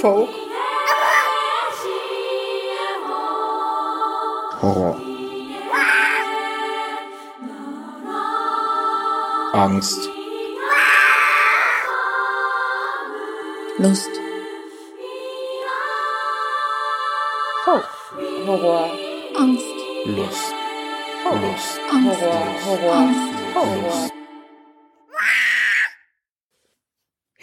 Folk. Horror. Angst. Lust. Folk. Horror. Angst. Lust. Lust. Angst. Horror. Horror. Angst. Horror.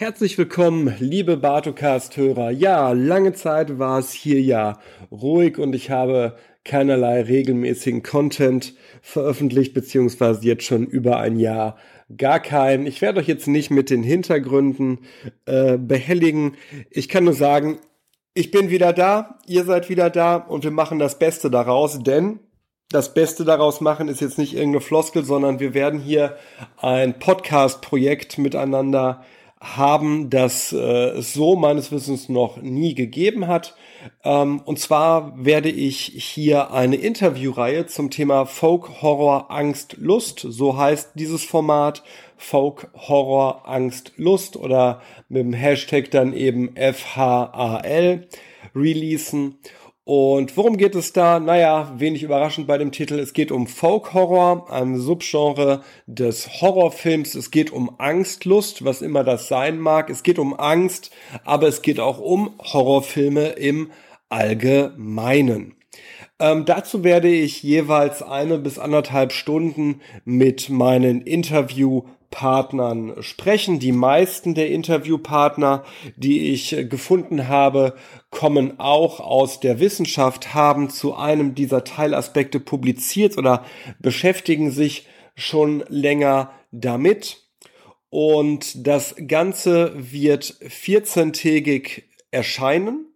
Herzlich willkommen, liebe Bartocast-Hörer. Ja, lange Zeit war es hier ja ruhig und ich habe keinerlei regelmäßigen Content veröffentlicht, beziehungsweise jetzt schon über ein Jahr gar keinen. Ich werde euch jetzt nicht mit den Hintergründen äh, behelligen. Ich kann nur sagen, ich bin wieder da, ihr seid wieder da und wir machen das Beste daraus, denn das Beste daraus machen ist jetzt nicht irgendeine Floskel, sondern wir werden hier ein Podcast-Projekt miteinander haben, das äh, es so meines Wissens noch nie gegeben hat. Ähm, und zwar werde ich hier eine Interviewreihe zum Thema Folk, Horror, Angst, Lust, so heißt dieses Format, Folk, Horror, Angst, Lust oder mit dem Hashtag dann eben FHAL releasen. Und worum geht es da? Naja, wenig überraschend bei dem Titel. Es geht um Folk Horror, ein Subgenre des Horrorfilms. Es geht um Angstlust, was immer das sein mag. Es geht um Angst, aber es geht auch um Horrorfilme im Allgemeinen. Ähm, dazu werde ich jeweils eine bis anderthalb Stunden mit meinen Interviewpartnern sprechen. Die meisten der Interviewpartner, die ich gefunden habe, kommen auch aus der Wissenschaft, haben zu einem dieser Teilaspekte publiziert oder beschäftigen sich schon länger damit. Und das Ganze wird 14-tägig erscheinen.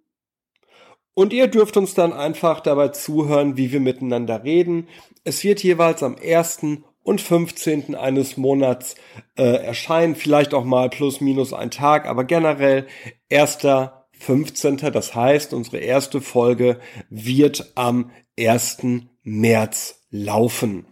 Und ihr dürft uns dann einfach dabei zuhören, wie wir miteinander reden. Es wird jeweils am 1. und 15. eines Monats äh, erscheinen, vielleicht auch mal plus minus ein Tag, aber generell 1. 15. Das heißt, unsere erste Folge wird am 1. März laufen.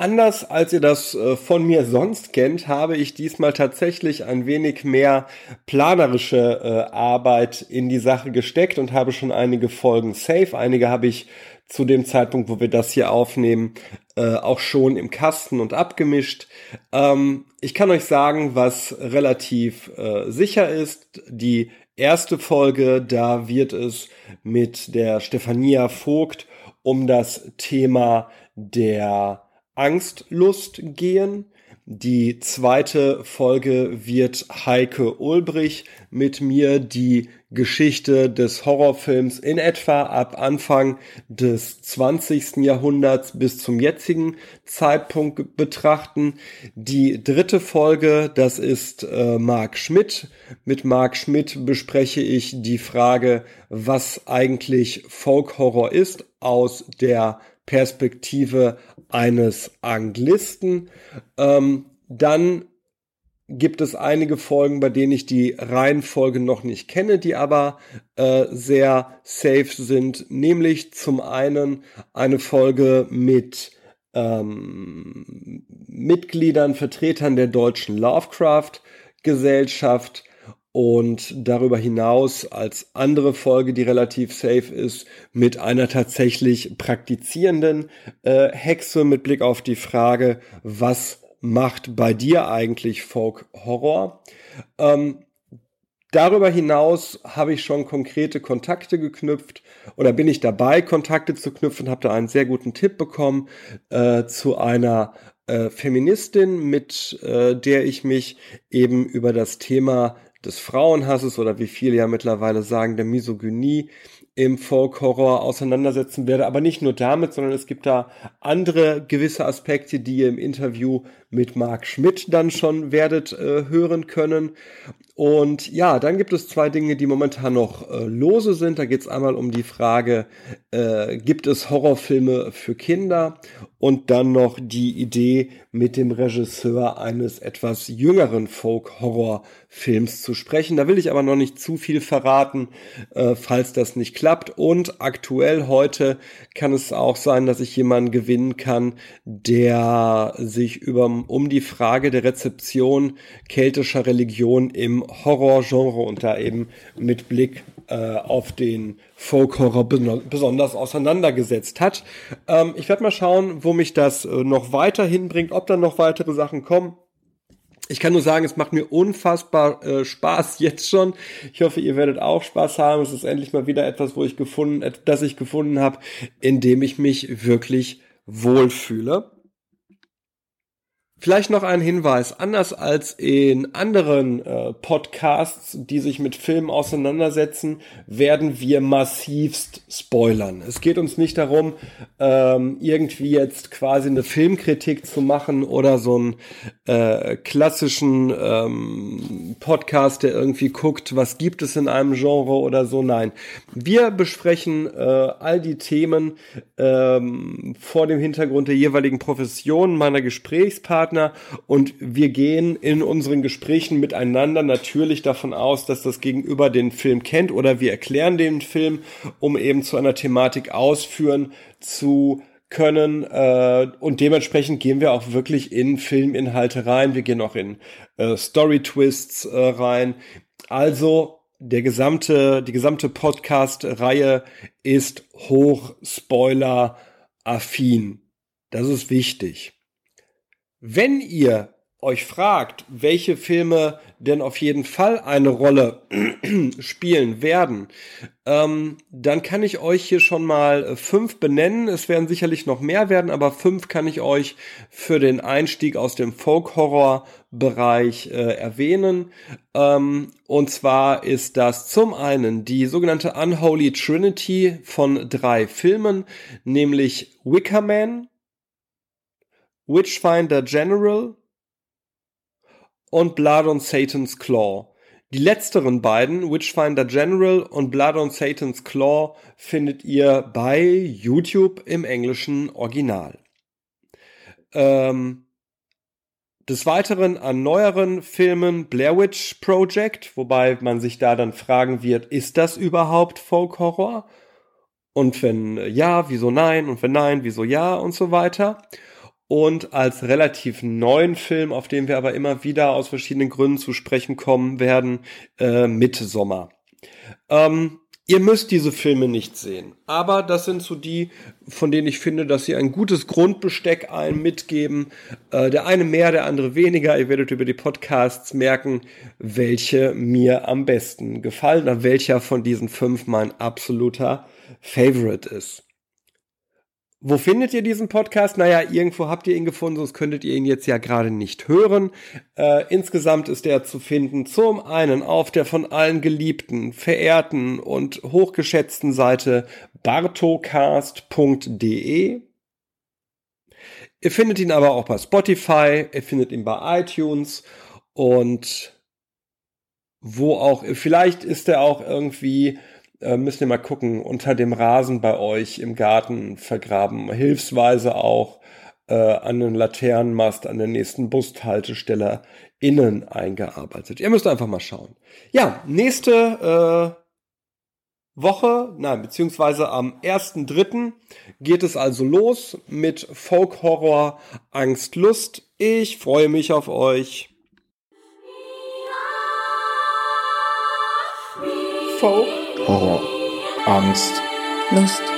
Anders als ihr das äh, von mir sonst kennt, habe ich diesmal tatsächlich ein wenig mehr planerische äh, Arbeit in die Sache gesteckt und habe schon einige Folgen safe. Einige habe ich zu dem Zeitpunkt, wo wir das hier aufnehmen, äh, auch schon im Kasten und abgemischt. Ähm, ich kann euch sagen, was relativ sicher ist. Die erste Folge, da wird es mit der Stefania Vogt um das Thema der Angstlust gehen. Die zweite Folge wird Heike Ulbrich mit mir die Geschichte des Horrorfilms in etwa ab Anfang des 20. Jahrhunderts bis zum jetzigen Zeitpunkt betrachten. Die dritte Folge, das ist äh, Marc Schmidt. Mit Marc Schmidt bespreche ich die Frage, was eigentlich Folk Horror ist aus der Perspektive eines Anglisten. Ähm, dann gibt es einige Folgen, bei denen ich die Reihenfolge noch nicht kenne, die aber äh, sehr safe sind. Nämlich zum einen eine Folge mit ähm, Mitgliedern, Vertretern der deutschen Lovecraft Gesellschaft und darüber hinaus als andere Folge, die relativ safe ist, mit einer tatsächlich praktizierenden äh, Hexe mit Blick auf die Frage, was macht bei dir eigentlich Folk Horror? Ähm, darüber hinaus habe ich schon konkrete Kontakte geknüpft oder bin ich dabei, Kontakte zu knüpfen, habe da einen sehr guten Tipp bekommen äh, zu einer äh, Feministin, mit äh, der ich mich eben über das Thema des Frauenhasses oder wie viele ja mittlerweile sagen, der Misogynie im Folk-Horror auseinandersetzen werde. Aber nicht nur damit, sondern es gibt da andere gewisse Aspekte, die ihr im Interview mit Marc Schmidt dann schon werdet äh, hören können. Und ja, dann gibt es zwei Dinge, die momentan noch äh, lose sind. Da geht es einmal um die Frage, äh, gibt es Horrorfilme für Kinder? Und dann noch die Idee, mit dem Regisseur eines etwas jüngeren Folk-Horror-Films zu sprechen. Da will ich aber noch nicht zu viel verraten, äh, falls das nicht klappt. Und aktuell heute kann es auch sein, dass ich jemanden gewinnen kann, der sich über, um die Frage der Rezeption keltischer Religion im Horror-Genre und da eben mit Blick äh, auf den Folk-Horror besonders auseinandergesetzt hat. Ähm, ich werde mal schauen, wo mich das äh, noch weiterhin bringt, ob dann noch weitere Sachen kommen. Ich kann nur sagen, es macht mir unfassbar äh, Spaß jetzt schon. Ich hoffe, ihr werdet auch Spaß haben. Es ist endlich mal wieder etwas, wo ich gefunden, das ich gefunden habe, in dem ich mich wirklich wohlfühle. Vielleicht noch ein Hinweis, anders als in anderen äh, Podcasts, die sich mit Filmen auseinandersetzen, werden wir massivst spoilern. Es geht uns nicht darum, ähm, irgendwie jetzt quasi eine Filmkritik zu machen oder so einen äh, klassischen ähm, Podcast, der irgendwie guckt, was gibt es in einem Genre oder so. Nein, wir besprechen äh, all die Themen ähm, vor dem Hintergrund der jeweiligen Profession meiner Gesprächspartner Gesprächspartner und wir gehen in unseren Gesprächen miteinander natürlich davon aus, dass das Gegenüber den Film kennt oder wir erklären den Film, um eben zu einer Thematik ausführen zu können äh, und dementsprechend gehen wir auch wirklich in Filminhalte rein. Wir gehen auch in äh, Story Twists äh, rein. Also der gesamte, die gesamte Podcast-Reihe ist hoch Spoiler affin. Das ist wichtig. Wenn ihr euch fragt, welche Filme denn auf jeden Fall eine Rolle spielen werden, ähm, dann kann ich euch hier schon mal äh, fünf benennen. Es werden sicherlich noch mehr werden, aber fünf kann ich euch für den Einstieg aus dem Folk-Horror-Bereich äh, erwähnen. Ähm, und zwar ist das zum einen die sogenannte Unholy Trinity von drei Filmen, nämlich Wicker Man, Witchfinder General und Blood on Satan's Claw. Die letzteren beiden, Witchfinder General und Blood on Satan's Claw, findet ihr bei YouTube im englischen Original. Ähm, des Weiteren an neueren Filmen Blair Witch Project, wobei man sich da dann fragen wird, ist das überhaupt Folk Horror? Und wenn ja, wieso nein? Und wenn nein, wieso ja? Und so weiter und als relativ neuen Film, auf den wir aber immer wieder aus verschiedenen Gründen zu sprechen kommen werden, äh, Sommer. Ähm, ihr müsst diese Filme nicht sehen, aber das sind so die, von denen ich finde, dass sie ein gutes Grundbesteck allen mitgeben. Äh, der eine mehr, der andere weniger. Ihr werdet über die Podcasts merken, welche mir am besten gefallen, welcher von diesen fünf mein absoluter Favorite ist. Wo findet ihr diesen Podcast? Naja, irgendwo habt ihr ihn gefunden, sonst könntet ihr ihn jetzt ja gerade nicht hören. Äh, insgesamt ist er zu finden zum einen auf der von allen geliebten, verehrten und hochgeschätzten Seite bartocast.de. Ihr findet ihn aber auch bei Spotify, ihr findet ihn bei iTunes und wo auch, vielleicht ist er auch irgendwie äh, müsst ihr mal gucken, unter dem Rasen bei euch im Garten vergraben. Hilfsweise auch äh, an den Laternenmast an der nächsten Bushaltestelle innen eingearbeitet. Ihr müsst einfach mal schauen. Ja, nächste äh, Woche, nein, beziehungsweise am 1.3. geht es also los mit Folk Horror Angst Lust. Ich freue mich auf euch. Folk Horror, Angst, Lust.